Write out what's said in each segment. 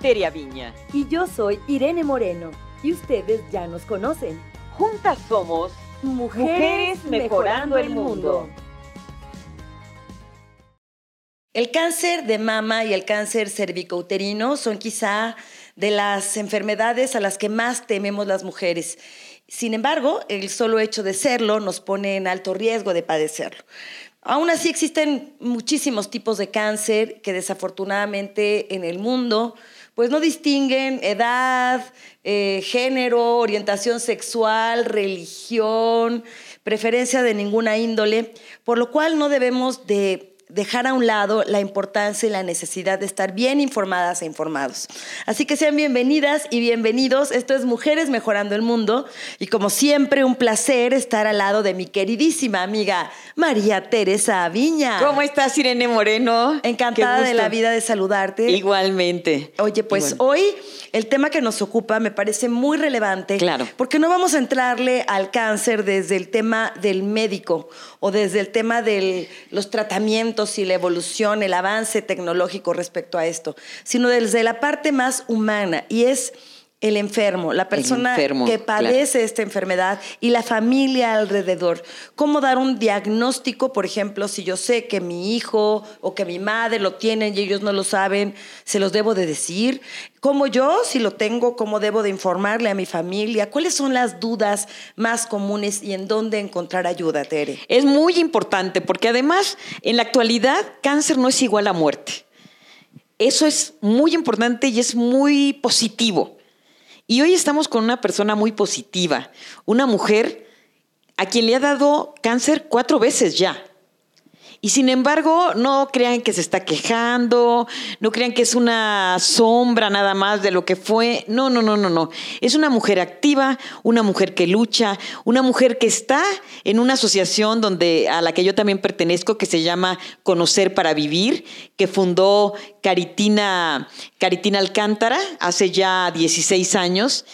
Teria Viña. Y yo soy Irene Moreno. Y ustedes ya nos conocen. Juntas somos Mujeres, mejorando el mundo. El cáncer de mama y el cáncer cervicouterino son quizá de las enfermedades a las que más tememos las mujeres. Sin embargo, el solo hecho de serlo nos pone en alto riesgo de padecerlo. Aún así existen muchísimos tipos de cáncer que desafortunadamente en el mundo pues no distinguen edad, eh, género, orientación sexual, religión, preferencia de ninguna índole, por lo cual no debemos de dejar a un lado la importancia y la necesidad de estar bien informadas e informados. Así que sean bienvenidas y bienvenidos. Esto es Mujeres Mejorando el Mundo y como siempre un placer estar al lado de mi queridísima amiga María Teresa Aviña. ¿Cómo estás, Irene Moreno? Encantada de la vida de saludarte. Igualmente. Oye, pues hoy el tema que nos ocupa me parece muy relevante. Claro. Porque no vamos a entrarle al cáncer desde el tema del médico o desde el tema de los tratamientos y la evolución, el avance tecnológico respecto a esto, sino desde la parte más humana y es el enfermo, la persona que padece esta enfermedad y la familia alrededor. ¿Cómo dar un diagnóstico, por ejemplo, si yo sé que mi hijo o que mi madre lo tienen y ellos no lo saben, se los debo de decir? ¿Cómo yo, si lo tengo, cómo debo de informarle a mi familia? ¿Cuáles son las dudas más comunes y en dónde encontrar ayuda, Tere? Es muy importante porque además en la actualidad cáncer no es igual a muerte. Eso es muy importante y es muy positivo. Y hoy estamos con una persona muy positiva, una mujer a quien le ha dado cáncer cuatro veces ya. Y sin embargo, no crean que se está quejando, no crean que es una sombra nada más de lo que fue. No, no, no, no, no. Es una mujer activa, una mujer que lucha, una mujer que está en una asociación donde a la que yo también pertenezco que se llama Conocer para Vivir, que fundó Caritina Caritina Alcántara hace ya 16 años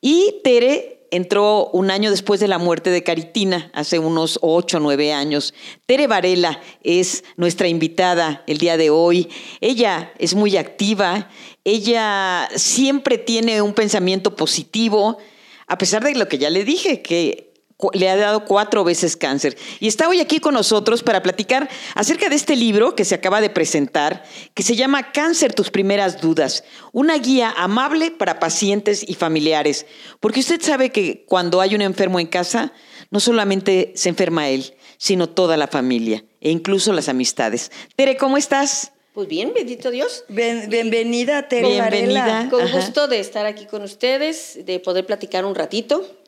y Tere entró un año después de la muerte de Caritina, hace unos ocho o nueve años. Tere Varela es nuestra invitada el día de hoy. Ella es muy activa, ella siempre tiene un pensamiento positivo, a pesar de lo que ya le dije, que le ha dado cuatro veces cáncer. Y está hoy aquí con nosotros para platicar acerca de este libro que se acaba de presentar, que se llama Cáncer, tus primeras dudas, una guía amable para pacientes y familiares. Porque usted sabe que cuando hay un enfermo en casa, no solamente se enferma él, sino toda la familia e incluso las amistades. Tere, ¿cómo estás? Pues bien, bendito Dios. bienvenida, Tere. Bienvenida. Con gusto de estar aquí con ustedes, de poder platicar un ratito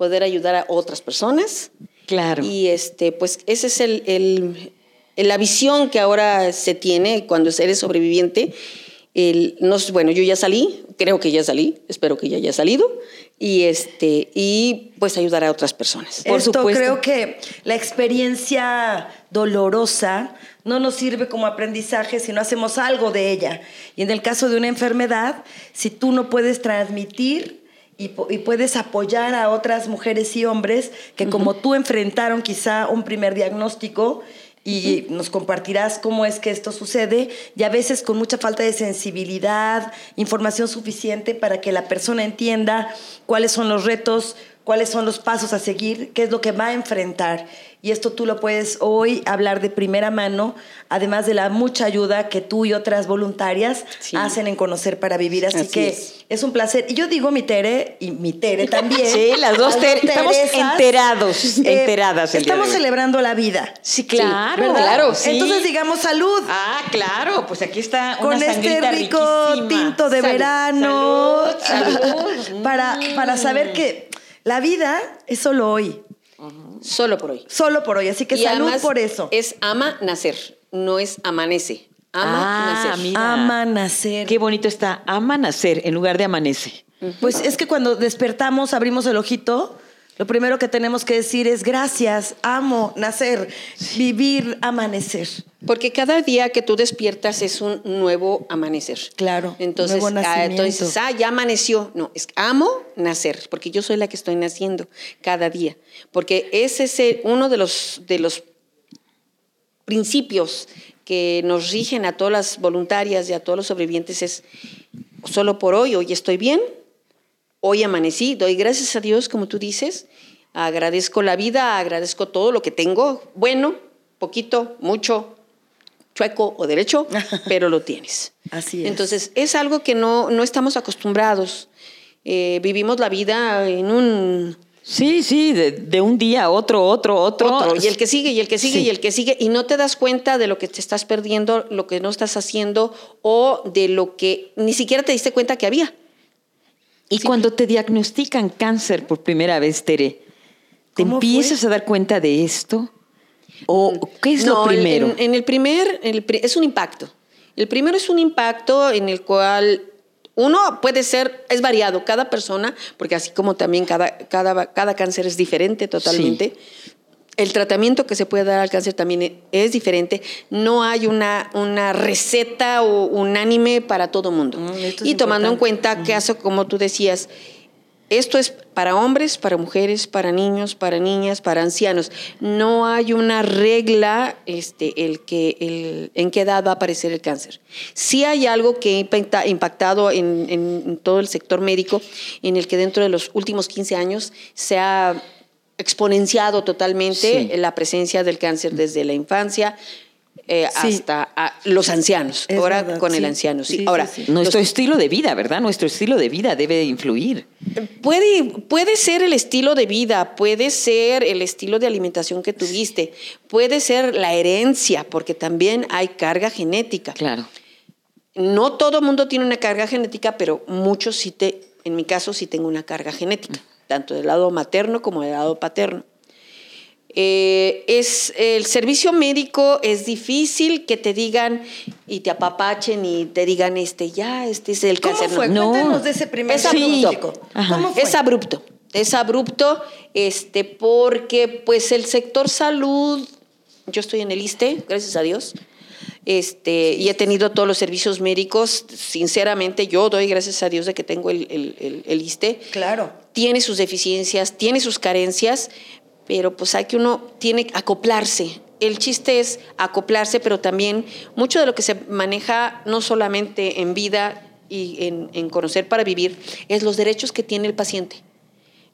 poder ayudar a otras personas. Claro. Y este, pues esa es el, la visión que ahora se tiene cuando eres sobreviviente. El, no, bueno, yo ya salí, creo que ya salí, espero que ya haya salido, y, este, y pues ayudar a otras personas. Por Esto supuesto. creo que la experiencia dolorosa no nos sirve como aprendizaje si no hacemos algo de ella. Y en el caso de una enfermedad, si tú no puedes transmitir y, puedes apoyar a otras mujeres y hombres que como tú enfrentaron quizá un primer diagnóstico y nos compartirás cómo es que esto sucede y a veces con mucha falta de sensibilidad, información suficiente para que la persona entienda cuáles son los retos, cuáles son los pasos a seguir, qué es lo que va a enfrentar y esto tú lo puedes hoy hablar de primera mano, además de la mucha ayuda que tú y otras voluntarias hacen en Conocer para Vivir. Así, que es. un placer. Y yo digo mi Tere y mi Tere también. Sí, las dos, Tere, estamos enterados, eh, enteradas. estamos celebrando la vida. Sí, claro. claro Entonces digamos salud. Ah, claro, pues aquí está una Con este rico tinto de verano. para, para saber que la vida es solo hoy. Solo por hoy. Solo por hoy, así que salud por eso. Es ama nacer, no es amanece. Ama ah, nacer. Ama nacer. Qué bonito está, ama nacer en lugar de amanece. Pues es que cuando despertamos, abrimos el ojito, lo primero que tenemos que decir es gracias, amo nacer, vivir, amanecer. Porque cada día que tú despiertas es un nuevo amanecer. Claro. Entonces, ah, entonces, ah, ya amaneció. No, es amo nacer, porque yo soy la que estoy naciendo cada día. Porque ese es uno de los, de los principios que nos rigen a todas las voluntarias y a todos los sobrevivientes es solo por hoy, hoy estoy bien, hoy amanecí, doy gracias a Dios, como tú dices, agradezco la vida, agradezco todo lo que tengo, bueno, poquito, mucho, chueco o derecho, pero lo tienes. Así es. Entonces, es algo que no, no estamos acostumbrados. Eh, vivimos la vida en un Sí, sí, de, de un día a otro, otro, otro. otro, y el que sigue, y el que sigue, Sí. y el que sigue, y no te das cuenta de lo que te estás perdiendo, lo que no estás haciendo, o de lo que ni siquiera te diste cuenta que había. Y cuando te diagnostican cáncer por primera vez, Tere, ¿te ¿Cómo empiezas a dar cuenta de esto? ¿O qué es No, lo primero? En, en el primer, el es un impacto. El primero es un impacto en el cual uno puede ser, es variado, cada persona, porque así como también cada, cada, cada cáncer es diferente totalmente. El tratamiento que se puede dar al cáncer también es diferente. No hay una, una receta o unánime para todo mundo. Mm, y tomando en cuenta que, hace, como tú decías, esto es para hombres, para mujeres, para niños, para niñas, para ancianos. No hay una regla este, el que, el, en qué edad va a aparecer el cáncer. Sí hay algo que ha impacta- impactado en, en todo el sector médico, en el que dentro de los últimos 15 años se ha exponenciado totalmente Sí. la presencia del cáncer desde la infancia. eh, Sí. hasta a los ancianos, Es ahora verdad, con el anciano. Sí. Ahora. Nuestro los- estilo de vida, ¿verdad? Nuestro estilo de vida debe influir. Puede, puede ser el estilo de vida, puede ser el estilo de alimentación que tuviste, puede ser la herencia, porque también hay carga genética. Claro. No todo mundo tiene una carga genética, pero muchos sí te, en mi caso sí tengo una carga genética, tanto del lado materno como del lado paterno. Eh, es, el servicio médico es difícil que te digan y te apapachen y te digan, este, ya, este es el ¿Cómo cáncer. fue? No. Cuéntanos de ese primer Es abrupto. ¿Cómo fue? Es abrupto, es abrupto, este, porque pues el sector salud, yo estoy en el ISTE, gracias a Dios, este, y he tenido todos los servicios médicos, sinceramente yo doy gracias a Dios de que tengo el, el, el- el ISTE, Claro. Tiene sus deficiencias, tiene sus carencias, pero pues hay que uno tiene que acoplarse. El chiste es acoplarse, pero también mucho de lo que se maneja no solamente en vida y en, en conocer para vivir, es los derechos que tiene el paciente.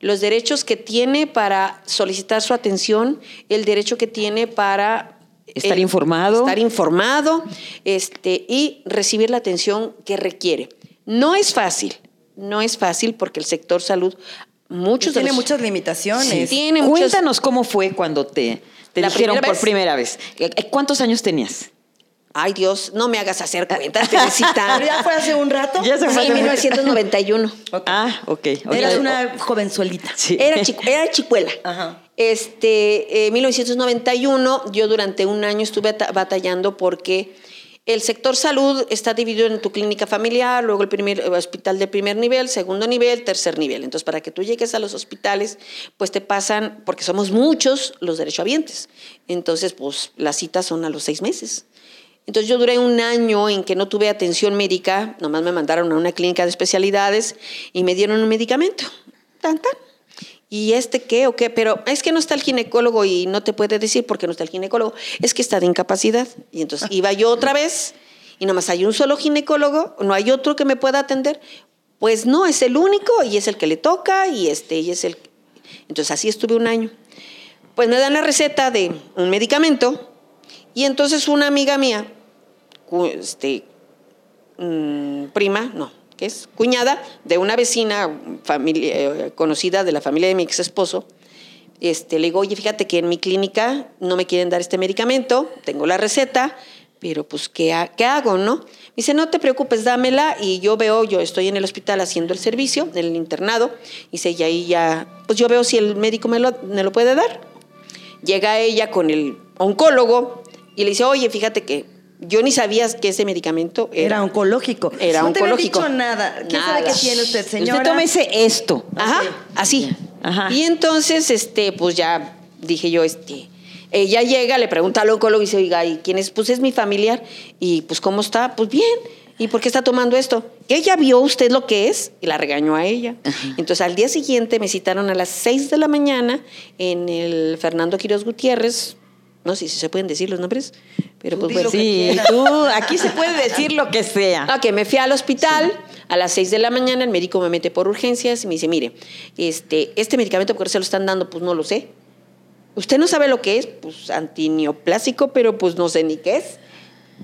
Los derechos que tiene para solicitar su atención, el derecho que tiene para Estar el- informado. estar informado este, y recibir la atención que requiere. No es fácil, no es fácil porque el sector salud, muchos de Tiene los- muchas limitaciones. Sí. Tiene Cuéntanos cómo fue cuando te, te ¿La dijeron primera por vez? primera vez. Eh, ¿Cuántos años tenías? Ay Dios, no me hagas hacer cuentas, Teresita. Pero ya fue hace un rato. Ya se fue Sí, mucho. 1991. Ok. Ah, ok. ok. Eras una jovenzuelita. Sí. Era, chicu- era chicuela. Ajá. Este, eh, 1991, yo durante un año estuve ata- batallando porque el sector salud está dividido en tu clínica familiar, luego el primer el hospital de primer nivel, segundo nivel, tercer nivel. Entonces, para que tú llegues a los hospitales, pues te pasan, porque somos muchos los derechohabientes. Entonces, pues las citas son a los seis meses. Entonces yo duré un año en que no tuve atención médica, nomás me mandaron a una clínica de especialidades y me dieron un medicamento. Tan. ¿Y este qué o qué? Pero es que no está el ginecólogo y no te puede decir por qué no está el ginecólogo. Es que está de incapacidad. Y entonces iba yo otra vez y nomás hay un solo ginecólogo, no hay otro que me pueda atender. Pues no, es el único y es el que le toca y este y es el. Entonces así estuve un año. Pues me dan la receta de un medicamento y entonces una amiga mía, este, mm, prima, no, ¿qué es? Cuñada de una vecina familia, eh, conocida de la familia de mi ex esposo, este, le digo, oye, fíjate que en mi clínica no me quieren dar este medicamento, tengo la receta, pero pues, ¿qué, qué hago, no? Me dice, no te preocupes, dámela y yo veo, yo estoy en el hospital haciendo el servicio, en el internado, y dice, y ahí ya, pues yo veo si el médico me lo, me lo puede dar. Llega ella con el oncólogo y le dice, oye, fíjate que yo ni sabía que ese medicamento Era era... oncológico. Era no te oncológico. dicho nada. ¿Quién sabe Nada. qué tiene usted, señora? Usted tómese esto. Ajá, así. Ajá. Y entonces, este, pues ya dije yo, este, ella llega, le pregunta al oncólogo y dice, oiga, ¿y quién es? Pues es mi familiar. Y pues, ¿cómo está? Pues bien. ¿Y por qué está tomando esto? Ella vio usted lo que es y la regañó a ella. Entonces, al día siguiente me citaron a las 6 de la mañana en el Fernando Quiroz Gutiérrez. No sé si se pueden decir los nombres, pero Tú pues que Sí, tú, aquí se puede decir lo que sea. Ok, me fui al hospital, A las 6 de la mañana el médico me mete por urgencias y me dice, mire, este, este medicamento, ¿por qué se lo están dando? Pues no lo sé. ¿Usted no sabe lo que es? Pues antineoplásico, pero pues no sé ni qué es.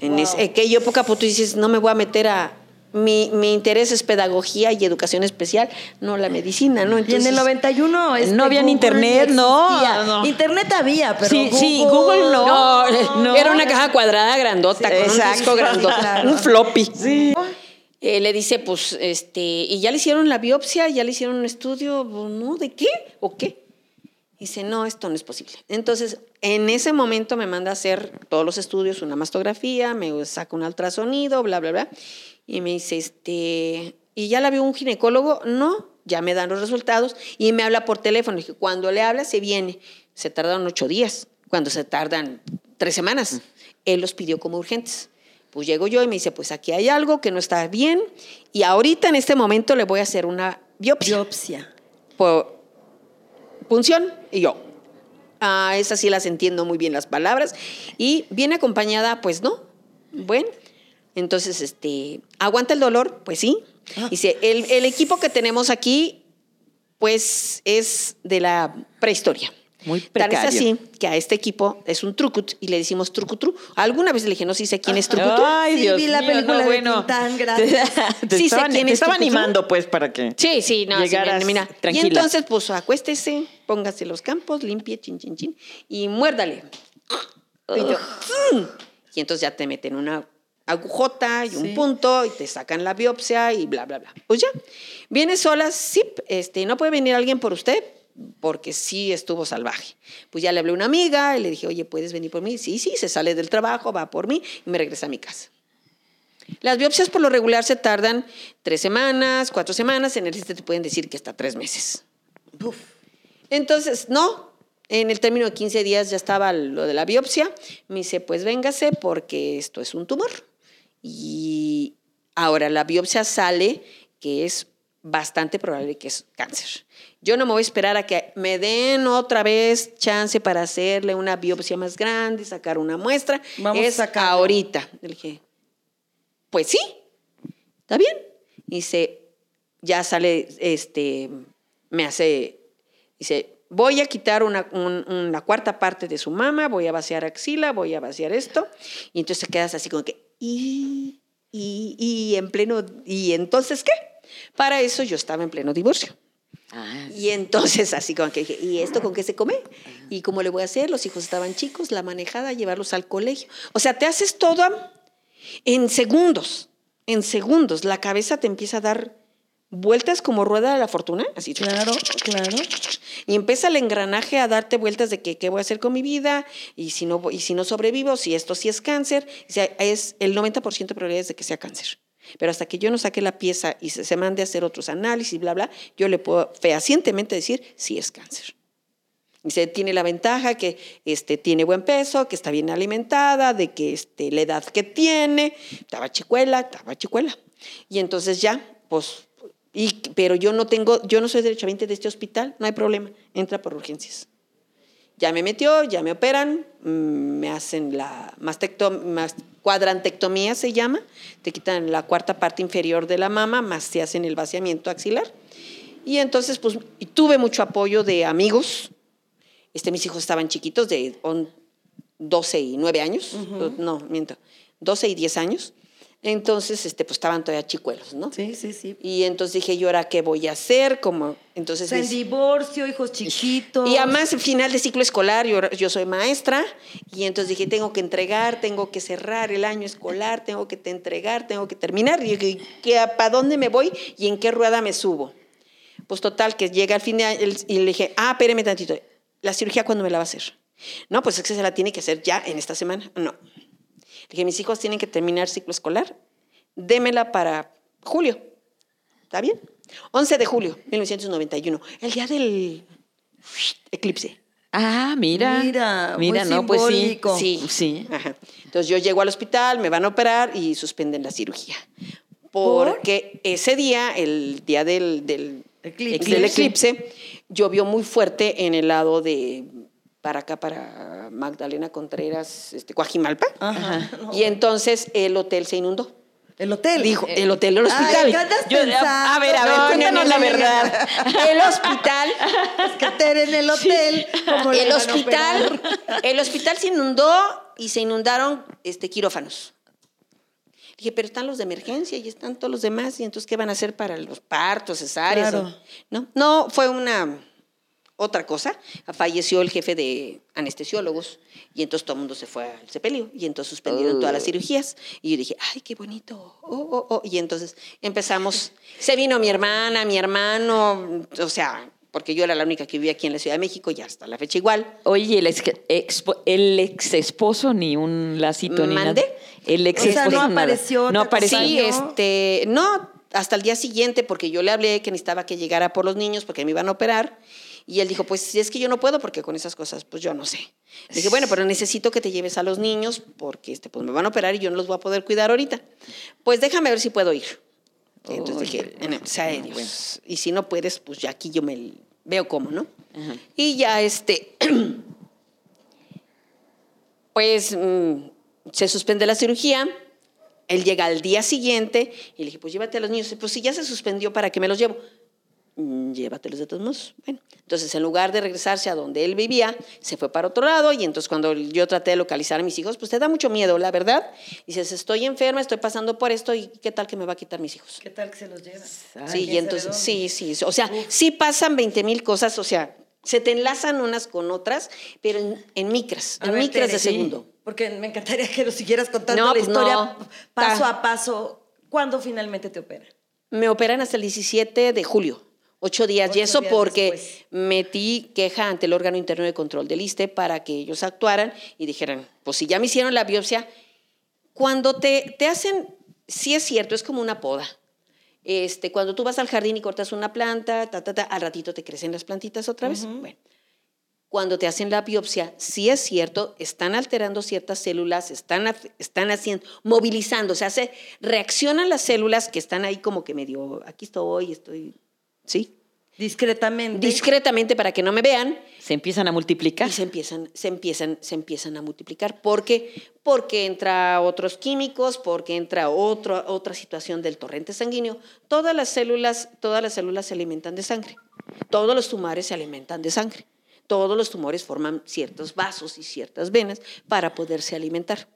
En Wow. es- aquella época, pues tú dices, no me voy a meter a... Mi, mi interés es pedagogía y educación especial, no la medicina, ¿no? Y en el Entonces- 91 este, No había internet, no. Internet había, pero Sí, Google, sí, Google no. No, No. era una caja cuadrada grandota, Sí, con un exacto. disco grandota, Claro. un floppy. Sí. Eh, le dice, pues, este, ¿y ya le hicieron la biopsia? ¿Ya le hicieron un estudio? Pues, ¿No? ¿De qué? ¿O qué? Dice, no, esto no es posible. Entonces, en ese momento me manda a hacer todos los estudios, una mastografía, me saca un ultrasonido, bla, bla, bla. Y me dice, este, ¿y ya la vio un ginecólogo? No, ya me dan los resultados. Y me habla por teléfono. Dije, cuando le habla, se viene. Se tardan ocho días, cuando se tardan tres semanas. Él los pidió como urgentes. Pues llego yo y me dice, pues aquí hay algo que no está bien. Y ahorita, en este momento, le voy a hacer una biopsia Biopsia. por punción y yo. Ah, esas sí las entiendo muy bien las palabras. Y viene acompañada, pues no. Bueno, entonces, este, ¿aguanta el dolor? Pues sí. Dice, el, el equipo que tenemos aquí, pues es de la prehistoria. Muy Tan es precario. así que a este equipo es un trucut y le decimos trucutru. Alguna vez le dije, no sé si sé quién es trucutru. Ay, Sí, Dios vi la mío, película no, de bueno. Tintán, gracias. Te, te Sí sé quién te es Tucutru. animando, pues, para que... Sí, sí, no, sí, Llegaras mira. tranquila. Y entonces, pues acuéstese, póngase los campos, limpie, chin, chin, chin, y muérdale. Y, yo, y entonces ya te meten una agujota y Sí. un punto y te sacan la biopsia y bla, bla, bla. Pues ya, viene sola, sí, este, no puede venir alguien por usted porque sí estuvo salvaje. Pues ya le hablé a una amiga y le dije, oye, ¿puedes venir por mí? Sí, sí, se sale del trabajo, va por mí y me regresa a mi casa. Las biopsias por lo regular se tardan tres semanas, cuatro semanas, en el ISSSTE te pueden decir que hasta tres meses. Uf. Entonces, no, en el término de 15 días ya estaba lo de la biopsia. Me dice, pues véngase porque esto es un tumor. Y ahora la biopsia sale que es bastante probable que es cáncer. Yo no me voy a esperar a que me den otra vez chance para hacerle una biopsia más grande, sacar una muestra. Vamos a es sacarlo. ahorita. Le dije, pues sí, está bien. Y dice, ya sale, este, me hace, dice, voy a quitar una, un- una cuarta parte de su mama, voy a vaciar axila, voy a vaciar esto. Y entonces te quedas así como que, y, y, y en pleno, ¿y entonces qué? Para eso yo estaba en pleno divorcio. Ah, Y entonces así como que dije, ¿y esto con qué se come? ¿Y cómo le voy a hacer? Los hijos estaban chicos, la manejada, llevarlos al colegio. O sea, te haces todo en segundos, en segundos. La cabeza te empieza a dar vueltas como rueda de la fortuna, así. Claro, claro. Y empieza el engranaje a darte vueltas de que qué voy a hacer con mi vida y si no, y si no sobrevivo, si esto sí es cáncer. O sea, es el 90% de probabilidades de que sea cáncer. Pero hasta que yo no saque la pieza y se, mande a hacer otros análisis, bla, bla, yo le puedo fehacientemente decir si es cáncer. Dice, tiene la ventaja que este, tiene buen peso, que está bien alimentada, de que este, la edad que tiene, estaba chicuela, estaba chicuela. Y entonces ya, pues, y, pero yo no tengo, yo no soy derechohabiente de este hospital, no hay problema, entra por urgencias. Ya me metió, ya me operan, mm, me hacen la cuadrantectomía, se llama, te quitan la cuarta parte inferior de la mama, más te hacen el vaciamiento axilar. Y entonces, pues, tuve mucho apoyo de amigos. Este, mis hijos estaban chiquitos, de on- 12 y 9 años, no, miento, 12 y 10 años. Entonces, este, pues estaban todavía chicuelos, ¿no? Sí, sí, sí. Y entonces dije, ¿yo ahora qué voy a hacer? Como, O entonces sea, en mis- divorcio, hijos chiquitos. y además, final de ciclo escolar, yo, yo soy maestra, y entonces dije, tengo que entregar, tengo que cerrar el año escolar, tengo que te entregar, tengo que terminar. Y dije, ¿para dónde me voy y en qué rueda me subo? Pues total, que llega al fin de año y le dije, ah, espéreme tantito, ¿la cirugía cuándo me la va a hacer? No, pues es que se la tiene que hacer ya en esta semana. No. Le dije, mis hijos tienen que terminar ciclo escolar, démela para julio. ¿Está bien? 11 de julio, 1991, el día del eclipse. Ah, mira. Mira, Mira, muy no, pues sí. simbólico. Sí. Sí. Ajá. Entonces yo llego al hospital, me van a operar y suspenden la cirugía. Porque ese día, el día del, del Eclipse. del eclipse, llovió muy fuerte en el lado de para acá, para Magdalena Contreras, este, Coajimalpa. Ajá. Y entonces el hotel se inundó. El hotel. Dijo, el hotel, el Ay, hospital. ¿qué andas Yo- pensando? a ver, a ver, No, no, cuéntanos no, la no, verdad. El hospital, Es que Tere en el hotel. como el hospital, el hospital se inundó y se inundaron este, quirófanos. Dije, pero están los de emergencia y están todos los demás, y entonces, ¿qué van a hacer para los partos, cesáreas? Claro. No, no, fue una otra cosa. Falleció el jefe de anestesiólogos y entonces todo el mundo se fue al sepelio y entonces suspendieron todas las cirugías. Y yo dije, ay, qué bonito. Oh, oh, oh. Y entonces empezamos, se vino mi hermana, mi hermano, o sea, porque yo era la única que vivía aquí en la Ciudad de México y hasta la fecha igual. Oye, el ex, expo- el ex esposo ni un lacito ni nada. El ex O sea, esposo no apareció, No apareció. Sí, este, no, hasta el día siguiente, porque yo le hablé que necesitaba que llegara por los niños porque me iban a operar. Y él dijo, pues si es que yo no puedo porque con esas cosas, pues yo no sé. Le dije, bueno, pero necesito que te lleves a los niños porque este, pues me van a operar y yo no los voy a poder cuidar ahorita. Pues déjame ver si puedo ir. Y entonces Uy, dije, bueno, "En- o sea, bueno, y si no puedes, pues ya aquí yo me veo cómo, ¿no? Ajá. Y ya este, pues mm, se suspende la cirugía, él llega al día siguiente y le dije, pues llévate a los niños. Pues si ya se suspendió, ¿para qué me los llevo? "Mm, Llévatelos de todos modos. Bueno, entonces en lugar de regresarse a donde él vivía, se fue para otro lado y entonces cuando yo traté de localizar a mis hijos, pues te da mucho miedo, la verdad. Dices, estoy enferma, estoy pasando por esto y ¿qué tal que me va a quitar mis hijos? ¿Qué tal que se los lleva? Ay, Sí, y entonces, sí, sí, o sea, sí pasan 20 mil cosas, o sea, se te enlazan unas con otras, pero en, en micras, A en ver, micras Tere, de sí, segundo. Porque me encantaría que nos siguieras contando No, la pues historia no. paso Ta- a paso. ¿Cuándo finalmente te operan? Me operan hasta el 17 de julio, ocho días, y Ocho eso días porque después. metí queja ante el órgano interno de control del ISTE para que ellos actuaran y dijeran, pues si ya me hicieron la biopsia, cuando te, te hacen, sí es cierto, es como una poda. Este, cuando tú vas al jardín y cortas una planta, ta, ta, ta, al ratito te crecen las plantitas otra vez. Bueno, cuando te hacen la biopsia, sí es cierto, están alterando ciertas células, están, están haciendo, movilizando, se hace, reaccionan las células que están ahí como que medio, aquí estoy, estoy, ¿sí? Discretamente. Discretamente para que no me vean Se empiezan a multiplicar. y se empiezan, se empiezan, se empiezan a multiplicar. ¿Por qué? Porque entra otros químicos, porque entra otro, otra situación del torrente sanguíneo. Todas las células, todas las células se alimentan de sangre. Todos los tumores se alimentan de sangre. Todos los tumores forman ciertos vasos y ciertas venas para poderse alimentar.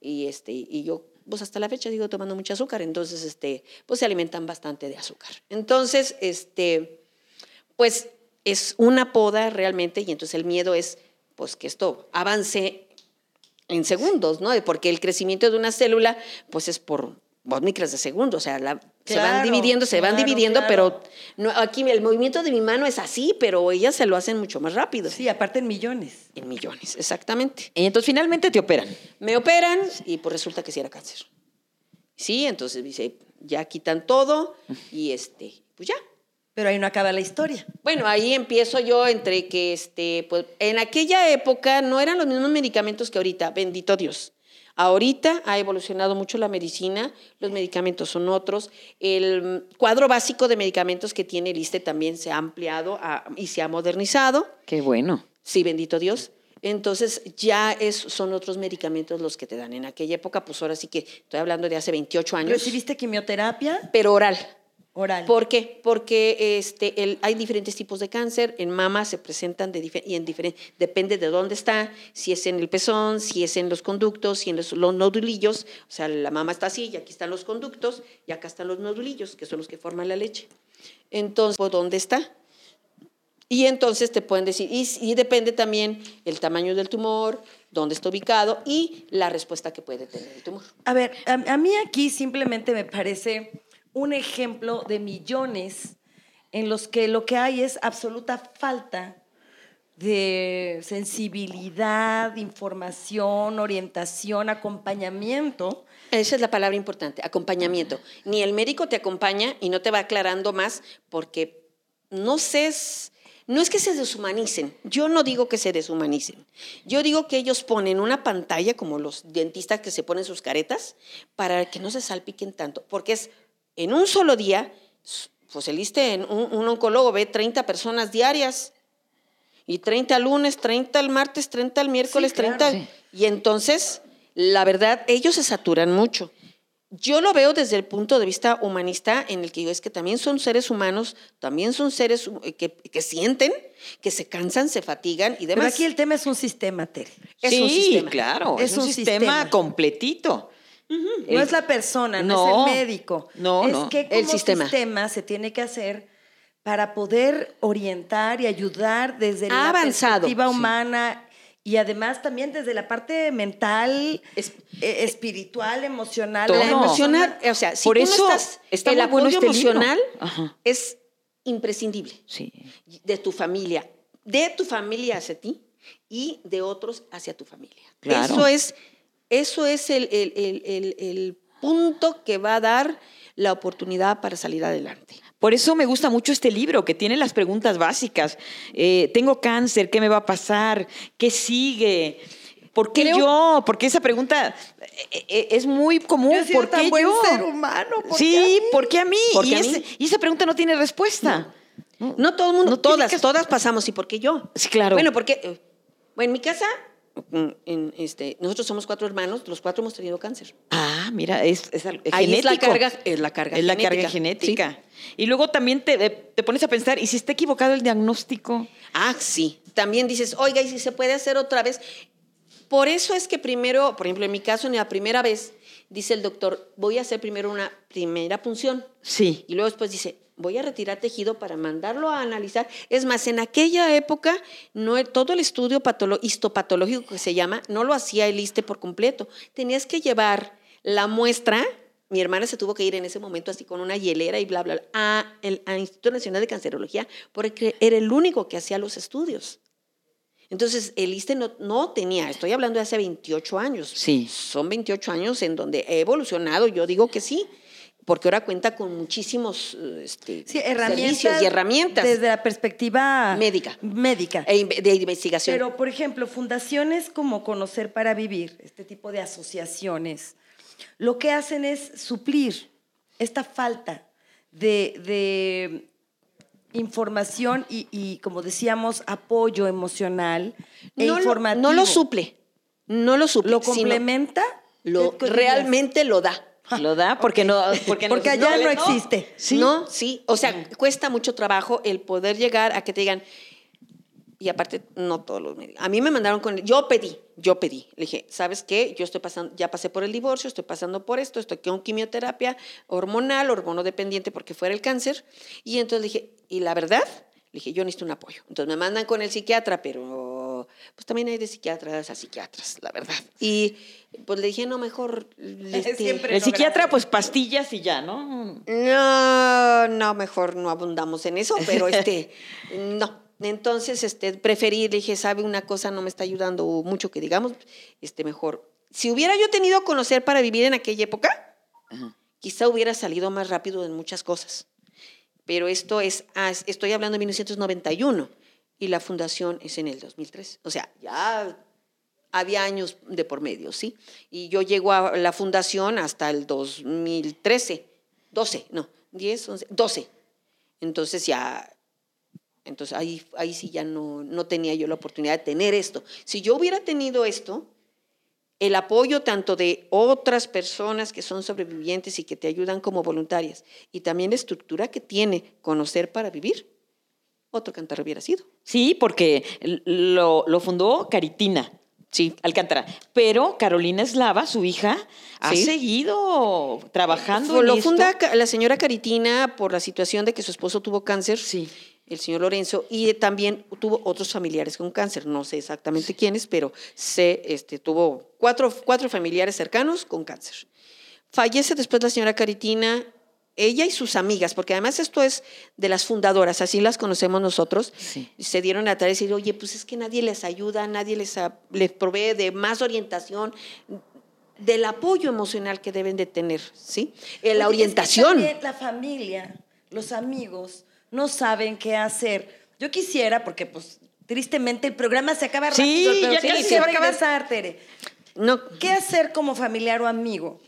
Y este, y yo, pues hasta la fecha digo tomando mucho azúcar, entonces este, pues se alimentan bastante de azúcar. Entonces, este, pues es una poda realmente y entonces el miedo es pues que esto avance en segundos, ¿no? Porque el crecimiento de una célula pues es por dos micras de segundo, o sea, la- se van dividiendo, se van claro, dividiendo, claro. pero no, aquí el movimiento de mi mano es así, pero ellas se lo hacen mucho más rápido. Sí, aparte en millones. En millones, exactamente. Y entonces finalmente te operan. Me operan y pues resulta que sí era cáncer. Sí, entonces dice, ya quitan todo y este, pues ya, Pero ahí no acaba la historia. Bueno, ahí empiezo yo entre que, este, pues, en aquella época no eran los mismos medicamentos que ahorita, bendito Dios. Ahorita ha evolucionado mucho la medicina, los medicamentos son otros. El mm, cuadro básico de medicamentos que tiene el ISTE también se ha ampliado a- y se ha modernizado. Qué bueno. Sí, bendito Dios. Entonces ya es, son otros medicamentos los que te dan. En aquella época, pues ahora sí que estoy hablando de hace 28 años, ¿Recibiste quimioterapia pero oral. Oral? ¿Por qué? Porque este, el- hay diferentes tipos de cáncer. En mama se presentan de y en diferente, depende de dónde está, si es en el pezón, si es en los conductos, si en los, los nodulillos. O sea, la mama está así y aquí están los conductos y acá están los nodulillos, que son los que forman la leche. Entonces, ¿por ¿dónde está? Y entonces te pueden decir, y, y depende también el tamaño del tumor, dónde está ubicado y la respuesta que puede tener el tumor. A ver, a, a mí aquí simplemente me parece un ejemplo de millones en los que lo que hay es absoluta falta de sensibilidad, información, orientación, acompañamiento. Esa es la palabra importante, acompañamiento. Ni el médico te acompaña y no te va aclarando más porque no sé, no es que se deshumanicen. Yo no digo que se deshumanicen. Yo digo que ellos ponen una pantalla como los dentistas que se ponen sus caretas para que no se salpiquen tanto, porque es en un solo día, pues el ISSSTE, en un, un oncólogo ve 30 personas diarias. Y 30 el lunes, 30 el martes, 30 el miércoles, claro. 30. Sí. Y entonces, la verdad, ellos se saturan mucho. yo lo veo desde el punto de vista humanista, en el que yo es que también son seres humanos, también son seres hu- que, que sienten, que se cansan, se fatigan y Pero demás. aquí el tema es un sistema, Tere. Es sí, un sistema. claro. Es, Es un, un sistema, sistema. completito. No es la persona, no, no, es el médico. no, es no. que El sistema. sistema. se tiene que hacer para poder orientar y ayudar desde Ha la avanzado, perspectiva sí. humana y además también desde la parte mental, Es- eh, espiritual, emocional. Todo. La La emocional, o sea, si Por tú eso no estás, está el apoyo este emocional Ajá. es imprescindible Sí. de tu familia, de tu familia hacia ti y de otros hacia tu familia. Claro. Eso es, eso es el, el- el- el- punto que va a dar la oportunidad para salir adelante. Por eso me gusta mucho este libro, que tiene las preguntas básicas. Eh, tengo cáncer, ¿qué me va a pasar? ¿Qué sigue? ¿Por qué Creo- yo? Porque esa pregunta eh, eh, es muy común. Yo he sido ¿Por tan qué buen yo? ser humano, ¿por qué a sí, mí? ¿por qué a mí? ¿Por y, qué a ese- mí? y esa pregunta no tiene respuesta. No todo el mundo, No todas, todas pasamos. ¿Y por qué yo? Sí, claro. Bueno, porque bueno, en mi casa, en este, nosotros somos cuatro hermanos, los cuatro hemos tenido cáncer. Ah, mira, es, Ahí es la carga- es la carga Es la carga genética. Y luego también te, te pones a pensar, ¿y si está equivocado el diagnóstico? Ah, sí. También dices, oiga, ¿y si se puede hacer otra vez? Por eso es que primero, por ejemplo, en mi caso, en la primera vez, dice el doctor, voy a hacer primero una primera punción. Sí. Y luego después dice, voy a retirar tejido para mandarlo a analizar. Es más, en aquella época, no, todo el estudio histopatológico que se llama, no lo hacía el ISTE por completo. Tenías que llevar la muestra, mi hermana se tuvo que ir en ese momento así con una hielera y bla, bla, bla, a el al Instituto Nacional de Cancerología, porque era el único que hacía los estudios. Entonces, el ISTE no, no tenía, estoy hablando de hace 28 años. Sí. Son 28 años en donde he evolucionado, yo digo que sí, porque ahora cuenta con muchísimos eh, este, Sí, servicios y herramientas Desde la perspectiva Médica. Médica. e de investigación. Pero, por ejemplo, fundaciones como Conocer para Vivir, este tipo de asociaciones, lo que hacen es suplir esta falta de, de información y, y, como decíamos, apoyo emocional e no, lo, informativo. no lo suple, no lo suple. ¿Lo complementa? lo, realmente lo da. Lo da porque no. Porque, Porque allá no hospitales existe. Sí. No, sí. O sea, cuesta mucho trabajo el poder llegar a que te digan. Y aparte, no todos los médicos. A mí me mandaron con. Yo pedí, yo pedí. Le dije, ¿sabes qué? Yo estoy pasando, ya pasé por el divorcio, estoy pasando por esto, estoy con quimioterapia hormonal, hormonodependiente porque fuera el cáncer. Y entonces le dije, y la verdad, le dije, yo necesito un apoyo. Entonces me mandan con el psiquiatra, pero pues también hay de psiquiatras a psiquiatras, la verdad. Y pues le dije, no, mejor. este, Siempre El no, psiquiatra, pues pastillas y ya, ¿no? no, no, mejor no abundamos en eso, pero este, no. Entonces, este, preferí, le dije, sabe una cosa, no me está ayudando mucho que digamos, este, mejor. Si hubiera yo tenido conocer para vivir en aquella época, Ajá. quizá hubiera salido más rápido en muchas cosas. Pero esto es, ah, es- estoy hablando de 1991 y la fundación es en el 2003. O sea, ya había años de por medio, ¿sí? Y yo llego a la fundación hasta el 2013, 12, no, 10, 11, 12. Entonces ya, entonces ahí, ahí sí ya no, no tenía yo la oportunidad de tener esto. Si yo hubiera tenido esto, el apoyo tanto de otras personas que son sobrevivientes y que te ayudan como voluntarias, y también la estructura que tiene conocer para vivir, otro cantar hubiera sido. Sí, porque lo, lo fundó Caritina. Sí. Alcántara. Pero Carolina Eslava, su hija, ha Sí. seguido trabajando en lo esto. funda la señora Caritina por la situación de que su esposo tuvo cáncer, Sí. el señor Lorenzo, y también tuvo otros familiares con cáncer. No sé exactamente quiénes, pero sé, este, tuvo cuatro, cuatro familiares cercanos con cáncer. Fallece después la señora Caritina, ella y sus amigas, porque además esto es de las fundadoras, así las conocemos nosotros, Sí. se dieron a tarea de decir, oye, pues es que nadie les ayuda, nadie les, a- les provee de más orientación, del apoyo emocional que deben de tener, ¿sí? Eh, es la que orientación. la familia, los amigos, no saben qué hacer. Yo quisiera, porque pues tristemente el programa se acaba Sí, rápido, pero ya sí casi se va a acabar. Tere. No, ¿Qué hacer como familiar o amigo?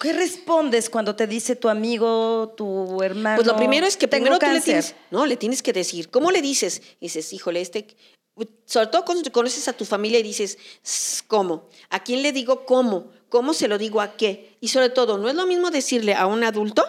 ¿Qué respondes cuando te dice tu amigo, tu hermano? Pues lo primero es que "Tengo primero tú le cáncer"? tienes, no, le tienes que decir, ¿cómo le dices? Y dices, híjole, este, sobre todo cuando conoces a tu familia y dices, "S- ¿cómo? ¿A quién le digo cómo? ¿Cómo se lo digo a qué? Y sobre todo, no es lo mismo decirle a un adulto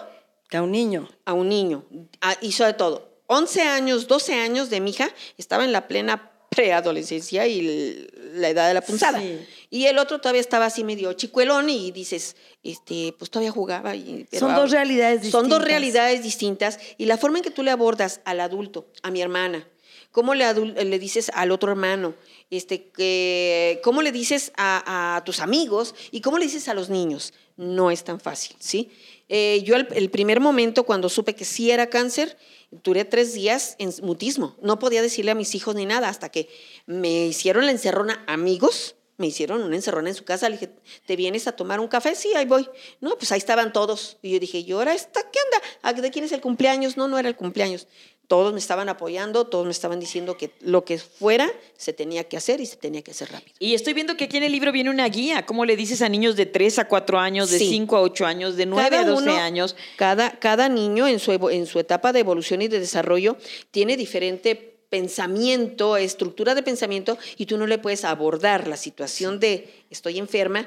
Que a un niño. a un niño. A- y sobre todo, 11 años, 12 años de mi hija, estaba en la plena preadolescencia y la edad de la punzada. Sí. Y el otro todavía estaba así medio chicuelón y dices, este, pues todavía jugaba. Y, pero Son dos realidades Son dos distintas. realidades distintas y la forma en que tú le abordas al adulto, a mi hermana, cómo le, le dices al otro hermano, este, que, cómo le dices a, a tus amigos y cómo le dices a los niños, no es tan fácil, ¿sí? Eh, yo el, el primer momento cuando supe que sí era cáncer, duré tres días en mutismo. No podía decirle a mis hijos ni nada hasta que me hicieron la encerrona amigos. Me hicieron una encerrona en su casa. Le dije, ¿te vienes a tomar un café? Sí, ahí voy. No, pues ahí estaban todos. Y yo dije, ¿y ahora esta qué onda? ¿A- ¿De quién es el cumpleaños? No, no era el cumpleaños. Todos me estaban apoyando, todos me estaban diciendo que lo que fuera se tenía que hacer y se tenía que hacer rápido. Y estoy viendo que aquí en el libro viene una guía. ¿Cómo le dices a niños de 3 a 4 años, de Sí. 5 a 8 años, de 9 a 12 uno- años? Cada, cada niño en su, en su etapa de evolución y de desarrollo tiene diferente pensamiento, estructura de pensamiento, y tú no le puedes abordar la situación de estoy enferma.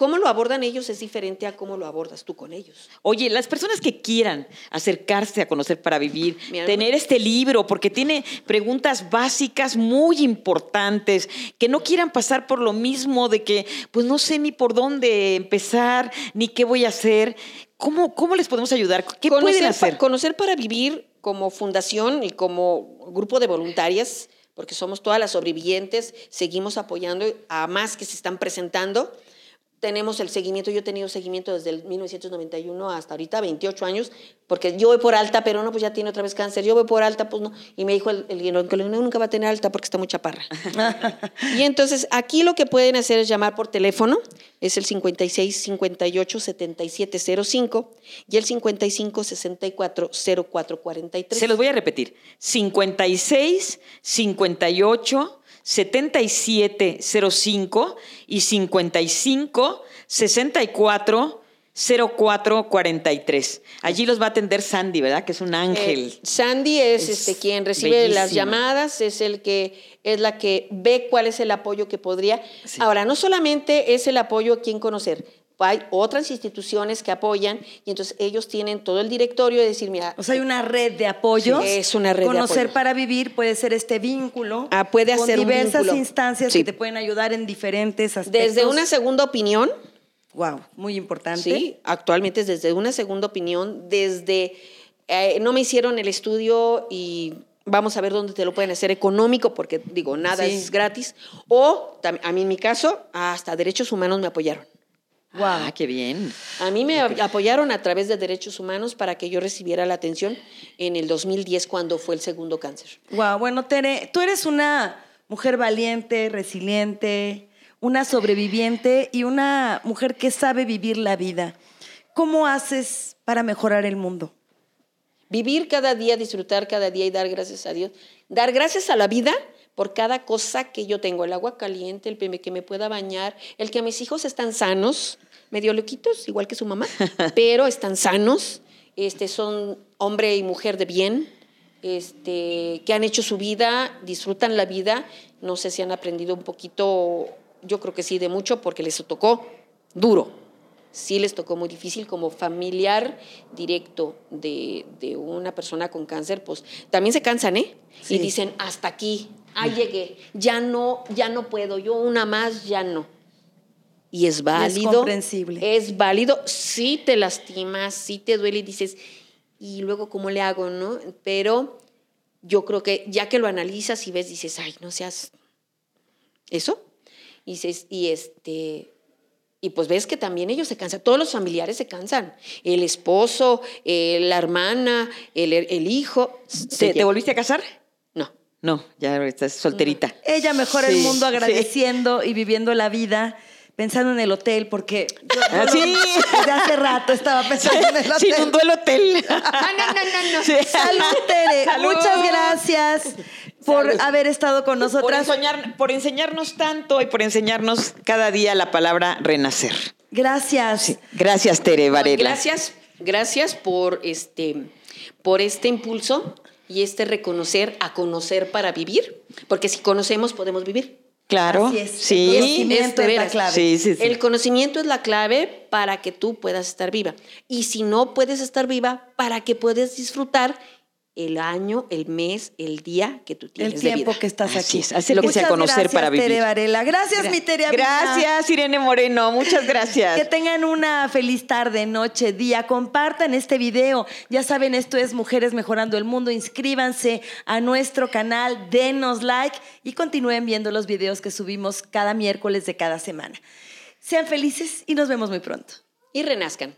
Cómo lo abordan ellos es diferente a cómo lo abordas tú con ellos. Oye, las personas que quieran acercarse a conocer para vivir, tener este libro, porque tiene preguntas básicas muy importantes, que no quieran pasar por lo mismo de que, pues no sé ni por dónde empezar, ni qué voy a hacer. ¿Cómo, cómo les podemos ayudar? ¿Qué pueden Conocer pa- hacer? conocer para vivir como fundación y como grupo de voluntarias, porque somos todas las sobrevivientes, seguimos apoyando a más que se están presentando. Tenemos el seguimiento, yo he tenido seguimiento desde el 1991 hasta ahorita, 28 años, porque yo voy por alta, pero no, pues ya tiene otra vez cáncer, yo voy por alta, pues no. Y me dijo el, el ginecólogo, "No, nunca va a tener alta porque está muy chaparra. y entonces aquí lo que pueden hacer es llamar por teléfono, es el 56 58 77 05 y el 55 64 04 43. Se los voy a repetir. 56, 58, 77, 05 y 55, 64, 04, 43. Allí los va a atender Sandy, ¿verdad? Que es un ángel. Eh, Sandy es, Es este quien recibe las llamadas, es el que es la que ve cuál es el apoyo que podría. Sí. Ahora, no solamente es el apoyo a quien conocer, hay otras instituciones que apoyan y entonces ellos tienen todo el directorio de decir, mira, O sea, hay una red de apoyos. Sí, es una red de Conocer apoyo. para vivir puede ser este vínculo. Ah, puede con hacer un diversas vínculo. instancias Sí. que te pueden ayudar en diferentes aspectos. desde una segunda opinión, Wow, muy importante. Sí, actualmente es desde una segunda opinión, desde eh, no me hicieron el estudio y vamos a ver dónde te lo pueden hacer económico, porque digo, nada Sí. es gratis. O a mí en mi caso, hasta derechos humanos me apoyaron. Wow. Ah, qué bien. A mí me ap- apoyaron a través de derechos humanos para que yo recibiera la atención en el 2010 cuando fue el segundo cáncer. Wow, bueno, Tere, tú eres una mujer valiente, resiliente, una sobreviviente y una mujer que sabe vivir la vida. ¿Cómo haces para mejorar el mundo? Vivir cada día, disfrutar cada día y dar gracias a Dios. Dar gracias a la vida por cada cosa que yo tengo. El agua caliente, el que me- que me pueda bañar, el que mis hijos están sanos, medio loquitos, igual que su mamá, pero están sanos. Este, son hombre y mujer de bien, este, que han hecho su vida, disfrutan la vida. No sé si han aprendido un poquito, yo creo que sí, de mucho, porque les tocó duro sí les tocó muy difícil como familiar directo de, de una persona con cáncer, pues también se cansan, ¿eh? Sí. Y dicen, hasta aquí, ahí llegué, ya no, ya no puedo, yo una más, ya no. Y es válido. comprensible. Es válido, sí te lastimas, sí te duele y dices, y luego cómo le hago, ¿no? Pero yo creo que ya que lo analizas y ves, dices, ay, no seas eso. Y, dices, y este, y pues ves que también ellos se cansan, todos los familiares se cansan, el esposo, eh, la hermana, el, el hijo. se ¿Te, te volviste a casar? No. No, ya estás solterita. Ella mejora el Sí, mundo sí. agradeciendo y viviendo la vida, pensando en el hotel, porque yo, Ah, sí. desde hace rato estaba pensando en el Se hotel. inundó el hotel. No, no, no, no. Sí. Salud, Tere. Salud. Muchas gracias por Salud. haber estado con Por, nosotras. enseñar- por enseñarnos tanto y por enseñarnos cada día la palabra renacer. Gracias. Gracias, Tere Varela. Gracias, gracias por este, por este impulso y este reconocer a conocer para vivir, porque si conocemos podemos vivir. Claro, Así es. sí. El conocimiento Es es la clave. Sí, sí, sí. El conocimiento es la clave para que tú puedas estar viva. Y si no puedes estar viva, para que puedas disfrutar el año, el mes, el día que tú El tienes de tiempo vida. que estás Así aquí. es, acérquese a conocer gracias, para vivir. Tere Varela. Gracias, mi Tere. amiga. Gracias, Irene Moreno. Muchas gracias. Que tengan una feliz tarde, noche, día. Compartan este video. Ya saben, esto es Mujeres Mejorando el Mundo. Inscríbanse a nuestro canal, denos like y continúen viendo los videos que subimos cada miércoles de cada semana. Sean felices y nos vemos muy pronto. Y renazcan.